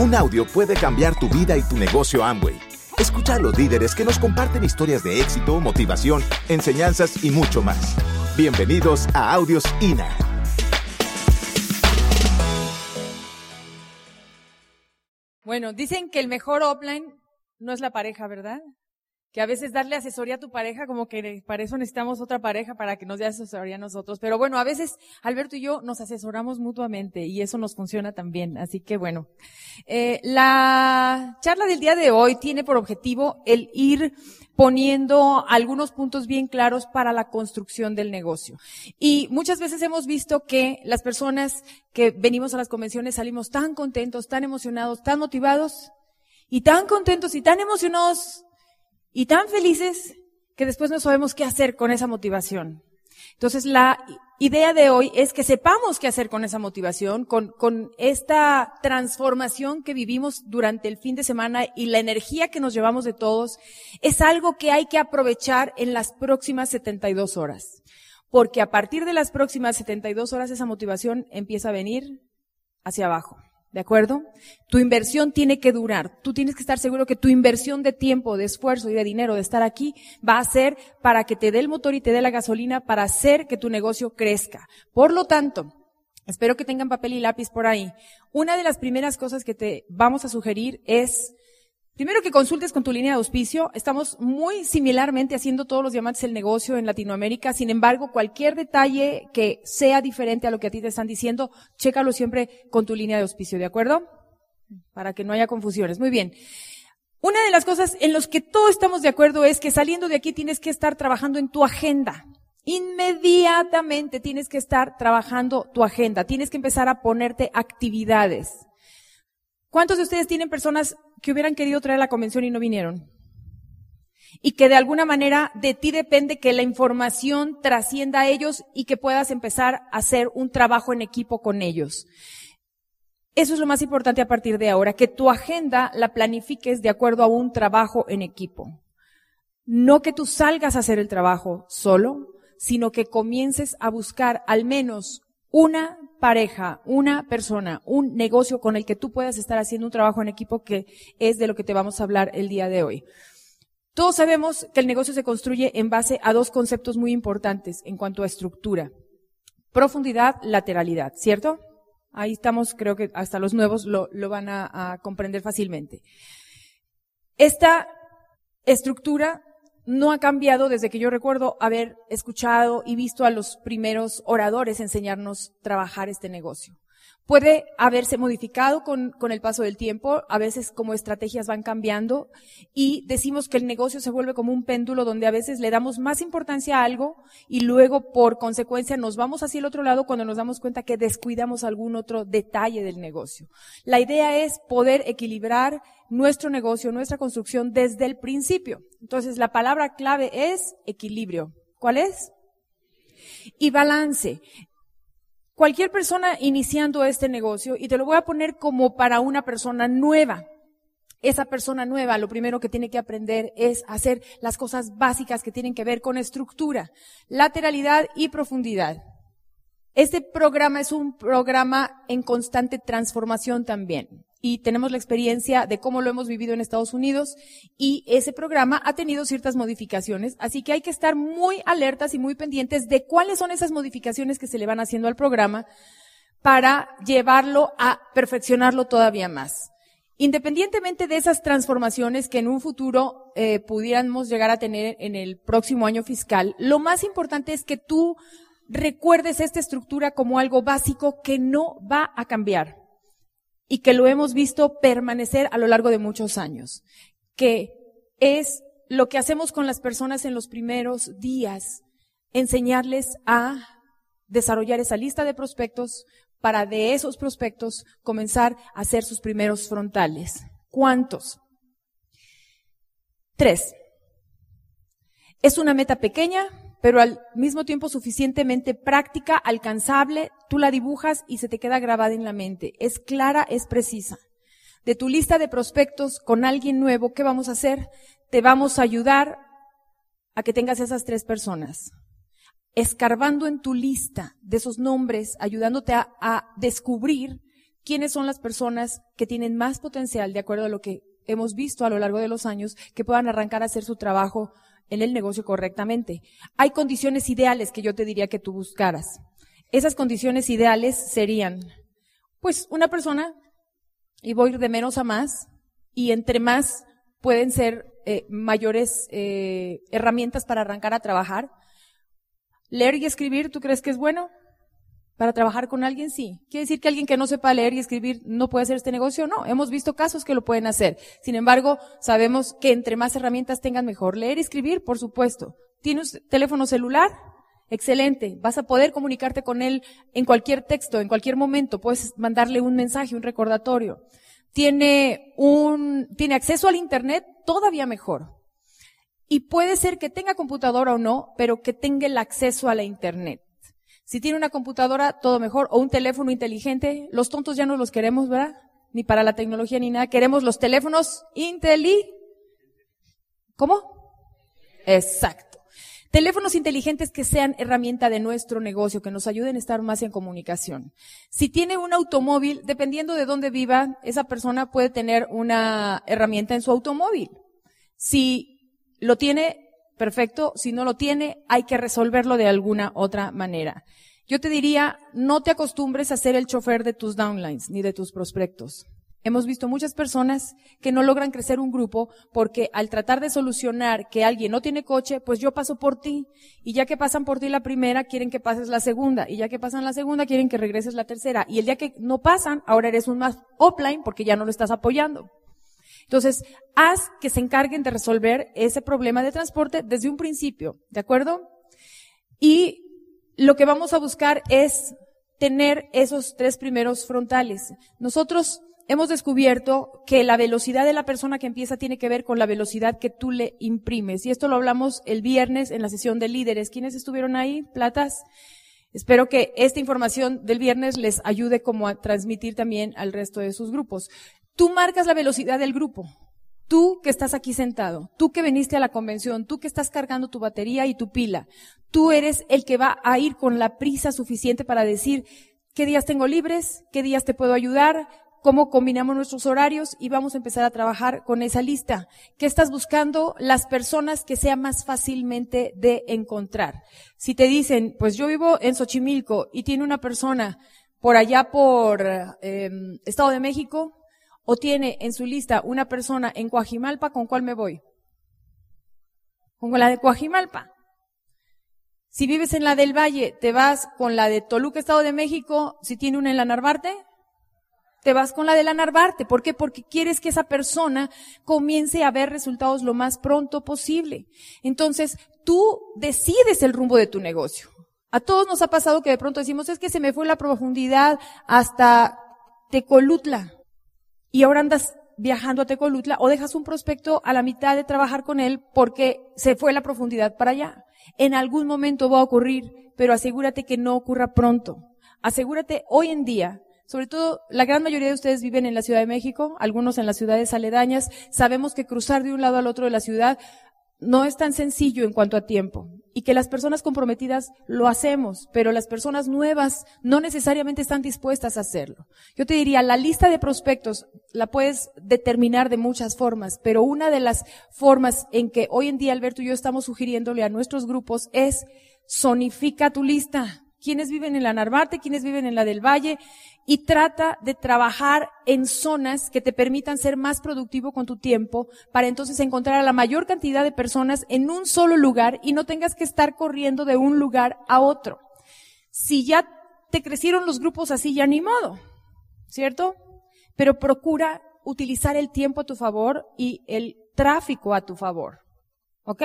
Un audio puede cambiar tu vida y tu negocio Amway. Escucha a los líderes que nos comparten historias de éxito, motivación, enseñanzas y mucho más. Bienvenidos a Audios INA. Bueno, dicen que el mejor offline no es la pareja, ¿verdad? Que a veces darle asesoría a tu pareja, como que para eso necesitamos otra pareja para que nos dé asesoría a nosotros. Pero bueno, a veces Alberto y yo nos asesoramos mutuamente y eso nos funciona también. Así que bueno, eh, la charla del día de hoy tiene por objetivo el ir poniendo algunos puntos bien claros para la construcción del negocio. Y muchas veces hemos visto que las personas que venimos a las convenciones salimos tan contentos, tan emocionados, tan motivados y tan contentos y tan emocionados y tan felices que después no sabemos qué hacer con esa motivación. Entonces, la idea de hoy es que sepamos qué hacer con esa motivación, con, con esta transformación que vivimos durante el fin de semana y la energía que nos llevamos de todos, es algo que hay que aprovechar en las próximas 72 horas. Porque a partir de las próximas 72 horas esa motivación empieza a venir hacia abajo. ¿De acuerdo? Tu inversión tiene que durar. Tú tienes que estar seguro que tu inversión de tiempo, de esfuerzo y de dinero de estar aquí va a ser para que te dé el motor y te dé la gasolina para hacer que tu negocio crezca. Por lo tanto, espero que tengan papel y lápiz por ahí. Una de las primeras cosas que te vamos a sugerir es Primero que consultes con tu línea de auspicio. Estamos muy similarmente haciendo todos los diamantes el negocio en Latinoamérica. Sin embargo, cualquier detalle que sea diferente a lo que a ti te están diciendo, chécalo siempre con tu línea de auspicio, ¿de acuerdo? Para que no haya confusiones. Muy bien. Una de las cosas en las que todos estamos de acuerdo es que saliendo de aquí tienes que estar trabajando en tu agenda. Inmediatamente tienes que estar trabajando tu agenda. Tienes que empezar a ponerte actividades. ¿Cuántos de ustedes tienen personas que hubieran querido traer la convención y no vinieron? Y que de alguna manera de ti depende que la información trascienda a ellos y que puedas empezar a hacer un trabajo en equipo con ellos. Eso es lo más importante a partir de ahora, que tu agenda la planifiques de acuerdo a un trabajo en equipo. No que tú salgas a hacer el trabajo solo, sino que comiences a buscar al menos una pareja, una persona, un negocio con el que tú puedas estar haciendo un trabajo en equipo que es de lo que te vamos a hablar el día de hoy. Todos sabemos que el negocio se construye en base a dos conceptos muy importantes en cuanto a estructura. Profundidad, lateralidad, ¿cierto? Ahí estamos, creo que hasta los nuevos lo, van a comprender fácilmente. Esta estructura no ha cambiado desde que yo recuerdo haber escuchado y visto a los primeros oradores enseñarnos trabajar este negocio puede haberse modificado con, con, el paso del tiempo, a veces como estrategias van cambiando y decimos que el negocio se vuelve como un péndulo donde a veces le damos más importancia a algo y luego por consecuencia nos vamos hacia el otro lado cuando nos damos cuenta que descuidamos algún otro detalle del negocio. La idea es poder equilibrar nuestro negocio, nuestra construcción desde el principio. Entonces la palabra clave es equilibrio. ¿Cuál es? Y balance cualquier persona iniciando este negocio, y te lo voy a poner como para una persona nueva. Esa persona nueva lo primero que tiene que aprender es hacer las cosas básicas que tienen que ver con estructura, lateralidad y profundidad. Este programa es un programa en constante transformación también y tenemos la experiencia de cómo lo hemos vivido en Estados Unidos y ese programa ha tenido ciertas modificaciones, así que hay que estar muy alertas y muy pendientes de cuáles son esas modificaciones que se le van haciendo al programa para llevarlo a perfeccionarlo todavía más. Independientemente de esas transformaciones que en un futuro eh, pudiéramos llegar a tener en el próximo año fiscal, lo más importante es que tú recuerdes esta estructura como algo básico que no va a cambiar y que lo hemos visto permanecer a lo largo de muchos años, que es lo que hacemos con las personas en los primeros días, enseñarles a desarrollar esa lista de prospectos para de esos prospectos comenzar a hacer sus primeros frontales. ¿Cuántos? Tres. Es una meta pequeña, pero al mismo tiempo suficientemente práctica, alcanzable, tú la dibujas y se te queda grabada en la mente. Es clara, es precisa. De tu lista de prospectos con alguien nuevo, ¿qué vamos a hacer? Te vamos a ayudar a que tengas esas tres personas. Escarbando en tu lista de esos nombres, ayudándote a, a descubrir quiénes son las personas que tienen más potencial, de acuerdo a lo que hemos visto a lo largo de los años, que puedan arrancar a hacer su trabajo en el negocio correctamente. Hay condiciones ideales que yo te diría que tú buscaras. Esas condiciones ideales serían, pues, una persona, y voy de menos a más, y entre más pueden ser eh, mayores eh, herramientas para arrancar a trabajar. Leer y escribir, ¿tú crees que es bueno? Para trabajar con alguien, sí. ¿Quiere decir que alguien que no sepa leer y escribir no puede hacer este negocio? No, hemos visto casos que lo pueden hacer. Sin embargo, sabemos que entre más herramientas tengan mejor. Leer y escribir, por supuesto. ¿Tienes teléfono celular? Excelente. Vas a poder comunicarte con él en cualquier texto, en cualquier momento. Puedes mandarle un mensaje, un recordatorio. Tiene un, tiene acceso al internet, todavía mejor. Y puede ser que tenga computadora o no, pero que tenga el acceso a la internet. Si tiene una computadora, todo mejor, o un teléfono inteligente, los tontos ya no los queremos, ¿verdad? Ni para la tecnología ni nada. Queremos los teléfonos inteli. ¿Cómo? Exacto. Teléfonos inteligentes que sean herramienta de nuestro negocio, que nos ayuden a estar más en comunicación. Si tiene un automóvil, dependiendo de dónde viva, esa persona puede tener una herramienta en su automóvil. Si lo tiene, perfecto. Si no lo tiene, hay que resolverlo de alguna otra manera. Yo te diría, no te acostumbres a ser el chofer de tus downlines ni de tus prospectos. Hemos visto muchas personas que no logran crecer un grupo porque al tratar de solucionar que alguien no tiene coche, pues yo paso por ti. Y ya que pasan por ti la primera, quieren que pases la segunda. Y ya que pasan la segunda, quieren que regreses la tercera. Y el día que no pasan, ahora eres un más offline porque ya no lo estás apoyando. Entonces, haz que se encarguen de resolver ese problema de transporte desde un principio. ¿De acuerdo? Y lo que vamos a buscar es tener esos tres primeros frontales. Nosotros hemos descubierto que la velocidad de la persona que empieza tiene que ver con la velocidad que tú le imprimes. Y esto lo hablamos el viernes en la sesión de líderes. ¿Quiénes estuvieron ahí? Platas. Espero que esta información del viernes les ayude como a transmitir también al resto de sus grupos. Tú marcas la velocidad del grupo. Tú que estás aquí sentado, tú que viniste a la convención, tú que estás cargando tu batería y tu pila, tú eres el que va a ir con la prisa suficiente para decir qué días tengo libres, qué días te puedo ayudar, cómo combinamos nuestros horarios y vamos a empezar a trabajar con esa lista. ¿Qué estás buscando? Las personas que sean más fácilmente de encontrar. Si te dicen, pues yo vivo en Xochimilco y tiene una persona por allá por em, Estado de México, o tiene en su lista una persona en Coajimalpa, ¿con cuál me voy? Con la de Coajimalpa. Si vives en la del Valle, te vas con la de Toluca, Estado de México, si tiene una en la Narvarte, te vas con la de la Narvarte. ¿Por qué? Porque quieres que esa persona comience a ver resultados lo más pronto posible. Entonces, tú decides el rumbo de tu negocio. A todos nos ha pasado que de pronto decimos, es que se me fue la profundidad hasta Tecolutla. Y ahora andas viajando a Tecolutla o dejas un prospecto a la mitad de trabajar con él porque se fue la profundidad para allá. En algún momento va a ocurrir, pero asegúrate que no ocurra pronto. Asegúrate hoy en día sobre todo, la gran mayoría de ustedes viven en la Ciudad de México, algunos en las ciudades aledañas. Sabemos que cruzar de un lado al otro de la ciudad no es tan sencillo en cuanto a tiempo. Y que las personas comprometidas lo hacemos, pero las personas nuevas no necesariamente están dispuestas a hacerlo. Yo te diría, la lista de prospectos la puedes determinar de muchas formas, pero una de las formas en que hoy en día Alberto y yo estamos sugiriéndole a nuestros grupos es zonifica tu lista. ¿Quiénes viven en la Narvarte? ¿Quiénes viven en la del Valle? y trata de trabajar en zonas que te permitan ser más productivo con tu tiempo para entonces encontrar a la mayor cantidad de personas en un solo lugar y no tengas que estar corriendo de un lugar a otro. Si ya te crecieron los grupos así, ya ni modo, ¿cierto? Pero procura utilizar el tiempo a tu favor y el tráfico a tu favor. ¿Ok?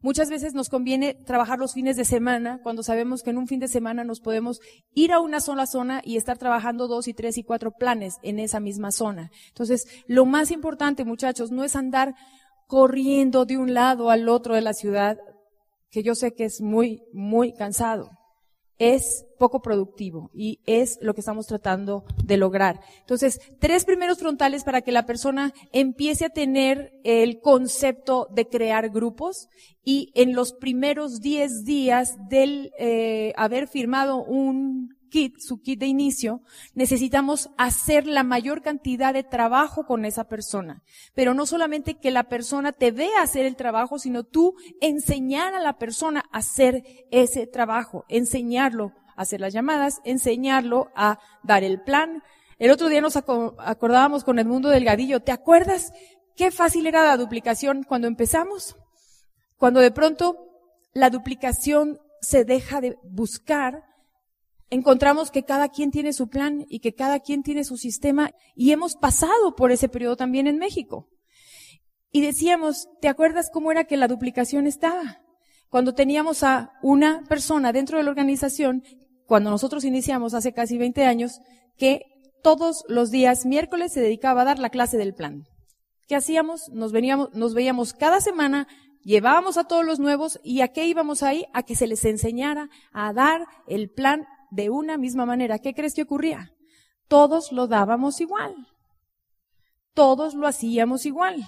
Muchas veces nos conviene trabajar los fines de semana cuando sabemos que en un fin de semana nos podemos ir a una sola zona y estar trabajando dos y tres y cuatro planes en esa misma zona. Entonces, lo más importante, muchachos, no es andar corriendo de un lado al otro de la ciudad, que yo sé que es muy, muy cansado es poco productivo y es lo que estamos tratando de lograr. Entonces, tres primeros frontales para que la persona empiece a tener el concepto de crear grupos y en los primeros diez días del eh, haber firmado un kit, su kit de inicio, necesitamos hacer la mayor cantidad de trabajo con esa persona. Pero no solamente que la persona te vea hacer el trabajo, sino tú enseñar a la persona a hacer ese trabajo, enseñarlo a hacer las llamadas, enseñarlo a dar el plan. El otro día nos acordábamos con Edmundo Delgadillo, ¿te acuerdas qué fácil era la duplicación cuando empezamos? Cuando de pronto la duplicación se deja de buscar, encontramos que cada quien tiene su plan y que cada quien tiene su sistema y hemos pasado por ese periodo también en México. Y decíamos, ¿te acuerdas cómo era que la duplicación estaba? Cuando teníamos a una persona dentro de la organización, cuando nosotros iniciamos hace casi 20 años, que todos los días miércoles se dedicaba a dar la clase del plan. ¿Qué hacíamos? Nos veníamos, nos veíamos cada semana llevábamos a todos los nuevos y a qué íbamos ahí? A que se les enseñara a dar el plan de una misma manera. ¿Qué crees que ocurría? Todos lo dábamos igual. Todos lo hacíamos igual.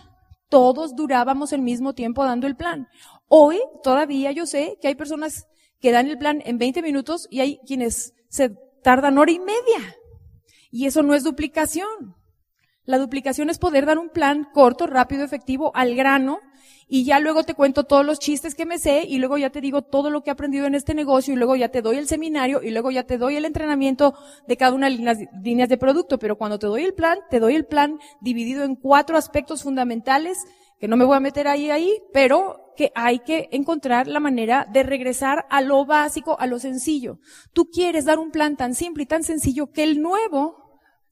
Todos durábamos el mismo tiempo dando el plan. Hoy todavía yo sé que hay personas que dan el plan en 20 minutos y hay quienes se tardan hora y media. Y eso no es duplicación. La duplicación es poder dar un plan corto, rápido, efectivo, al grano, y ya luego te cuento todos los chistes que me sé, y luego ya te digo todo lo que he aprendido en este negocio, y luego ya te doy el seminario, y luego ya te doy el entrenamiento de cada una de las líneas de producto. Pero cuando te doy el plan, te doy el plan dividido en cuatro aspectos fundamentales, que no me voy a meter ahí, ahí, pero que hay que encontrar la manera de regresar a lo básico, a lo sencillo. Tú quieres dar un plan tan simple y tan sencillo que el nuevo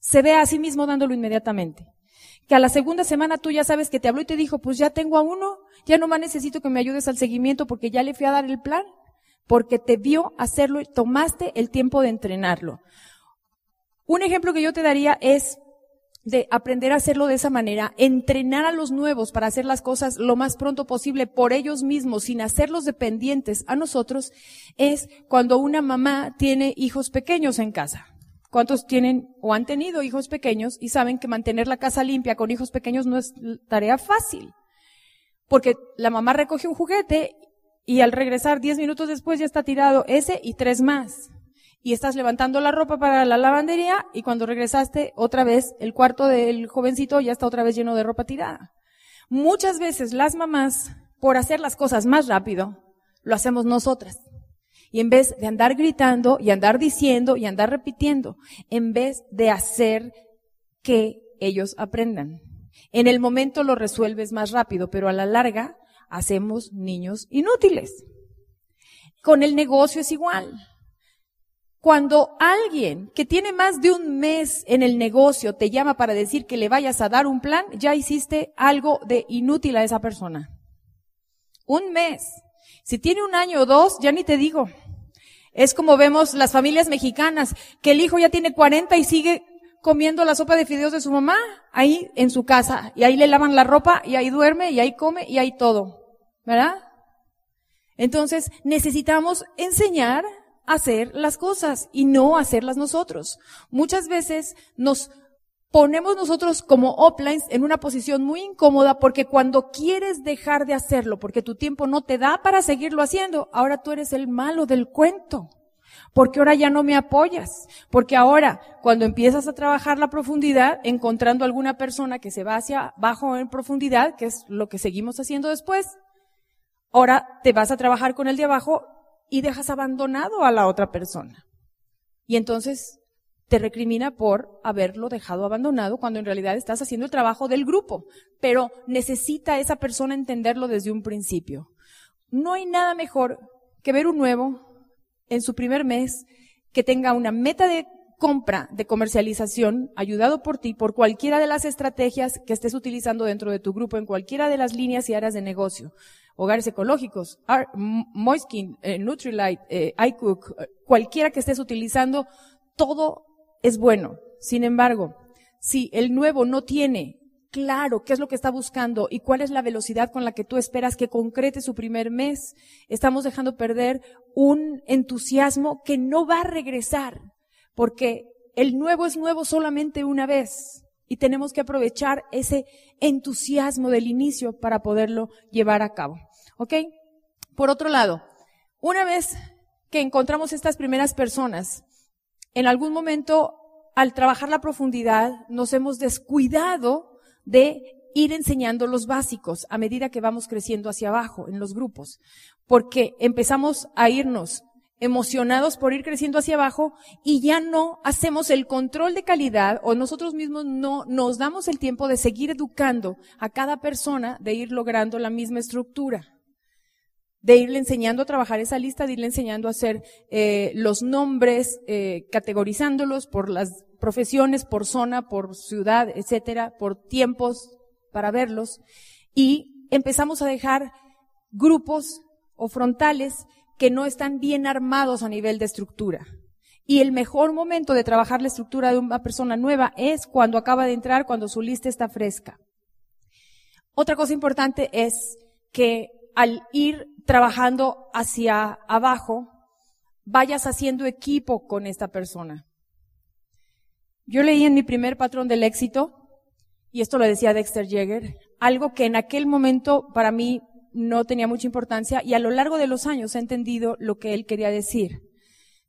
se ve a sí mismo dándolo inmediatamente. Que a la segunda semana tú ya sabes que te habló y te dijo, pues ya tengo a uno, ya no más necesito que me ayudes al seguimiento porque ya le fui a dar el plan, porque te vio hacerlo y tomaste el tiempo de entrenarlo. Un ejemplo que yo te daría es de aprender a hacerlo de esa manera, entrenar a los nuevos para hacer las cosas lo más pronto posible por ellos mismos, sin hacerlos dependientes a nosotros, es cuando una mamá tiene hijos pequeños en casa. ¿Cuántos tienen o han tenido hijos pequeños y saben que mantener la casa limpia con hijos pequeños no es tarea fácil? Porque la mamá recoge un juguete y al regresar diez minutos después ya está tirado ese y tres más. Y estás levantando la ropa para la lavandería y cuando regresaste otra vez el cuarto del jovencito ya está otra vez lleno de ropa tirada. Muchas veces las mamás, por hacer las cosas más rápido, lo hacemos nosotras. Y en vez de andar gritando y andar diciendo y andar repitiendo, en vez de hacer que ellos aprendan. En el momento lo resuelves más rápido, pero a la larga hacemos niños inútiles. Con el negocio es igual. Cuando alguien que tiene más de un mes en el negocio te llama para decir que le vayas a dar un plan, ya hiciste algo de inútil a esa persona. Un mes. Si tiene un año o dos, ya ni te digo. Es como vemos las familias mexicanas, que el hijo ya tiene 40 y sigue comiendo la sopa de fideos de su mamá ahí en su casa. Y ahí le lavan la ropa y ahí duerme y ahí come y ahí todo. ¿Verdad? Entonces necesitamos enseñar a hacer las cosas y no hacerlas nosotros. Muchas veces nos ponemos nosotros como uplines en una posición muy incómoda porque cuando quieres dejar de hacerlo, porque tu tiempo no te da para seguirlo haciendo, ahora tú eres el malo del cuento. Porque ahora ya no me apoyas. Porque ahora, cuando empiezas a trabajar la profundidad, encontrando alguna persona que se va hacia abajo en profundidad, que es lo que seguimos haciendo después, ahora te vas a trabajar con el de abajo y dejas abandonado a la otra persona. Y entonces te recrimina por haberlo dejado abandonado cuando en realidad estás haciendo el trabajo del grupo. Pero necesita esa persona entenderlo desde un principio. No hay nada mejor que ver un nuevo en su primer mes que tenga una meta de compra, de comercialización, ayudado por ti, por cualquiera de las estrategias que estés utilizando dentro de tu grupo, en cualquiera de las líneas y áreas de negocio. Hogares ecológicos, Moiskin, eh, Nutrilite, eh, iCook, eh, cualquiera que estés utilizando, todo es bueno. Sin embargo, si el nuevo no tiene claro qué es lo que está buscando y cuál es la velocidad con la que tú esperas que concrete su primer mes, estamos dejando perder un entusiasmo que no va a regresar, porque el nuevo es nuevo solamente una vez y tenemos que aprovechar ese entusiasmo del inicio para poderlo llevar a cabo. ¿Ok? Por otro lado, una vez que encontramos estas primeras personas, en algún momento, al trabajar la profundidad, nos hemos descuidado de ir enseñando los básicos a medida que vamos creciendo hacia abajo en los grupos, porque empezamos a irnos emocionados por ir creciendo hacia abajo y ya no hacemos el control de calidad o nosotros mismos no nos damos el tiempo de seguir educando a cada persona de ir logrando la misma estructura de irle enseñando a trabajar esa lista, de irle enseñando a hacer eh, los nombres, eh, categorizándolos por las profesiones, por zona, por ciudad, etcétera, por tiempos para verlos. Y empezamos a dejar grupos o frontales que no están bien armados a nivel de estructura. Y el mejor momento de trabajar la estructura de una persona nueva es cuando acaba de entrar, cuando su lista está fresca. Otra cosa importante es que al ir trabajando hacia abajo, vayas haciendo equipo con esta persona. Yo leí en mi primer patrón del éxito, y esto lo decía Dexter Yeager, algo que en aquel momento para mí no tenía mucha importancia y a lo largo de los años he entendido lo que él quería decir.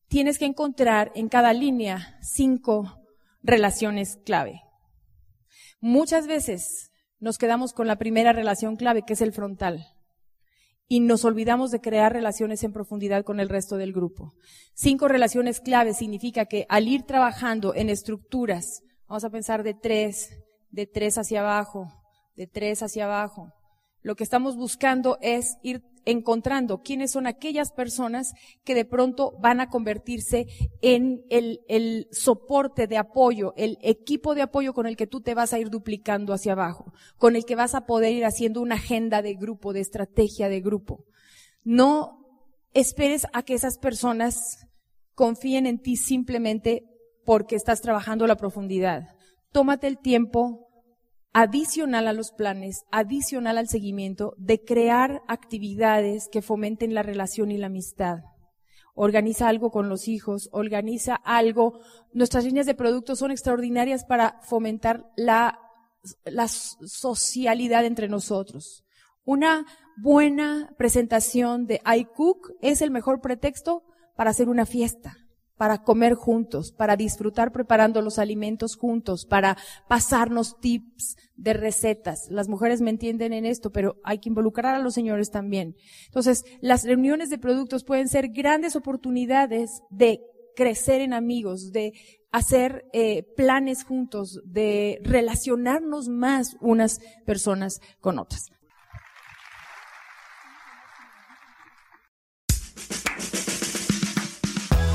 Tienes que encontrar en cada línea cinco relaciones clave. Muchas veces nos quedamos con la primera relación clave, que es el frontal y nos olvidamos de crear relaciones en profundidad con el resto del grupo. Cinco relaciones claves significa que al ir trabajando en estructuras, vamos a pensar de tres, de tres hacia abajo, de tres hacia abajo, lo que estamos buscando es ir encontrando quiénes son aquellas personas que de pronto van a convertirse en el, el, soporte de apoyo, el equipo de apoyo con el que tú te vas a ir duplicando hacia abajo, con el que vas a poder ir haciendo una agenda de grupo, de estrategia de grupo. No esperes a que esas personas confíen en ti simplemente porque estás trabajando la profundidad. Tómate el tiempo adicional a los planes, adicional al seguimiento, de crear actividades que fomenten la relación y la amistad. Organiza algo con los hijos, organiza algo. Nuestras líneas de productos son extraordinarias para fomentar la, socialidad entre nosotros. Una buena presentación de iCook es el mejor pretexto para hacer una fiesta para comer juntos, para disfrutar preparando los alimentos juntos, para pasarnos tips de recetas. Las mujeres me entienden en esto, pero hay que involucrar a los señores también. Entonces, las reuniones de productos pueden ser grandes oportunidades de crecer en amigos, de hacer eh, planes juntos, de relacionarnos más unas personas con otras.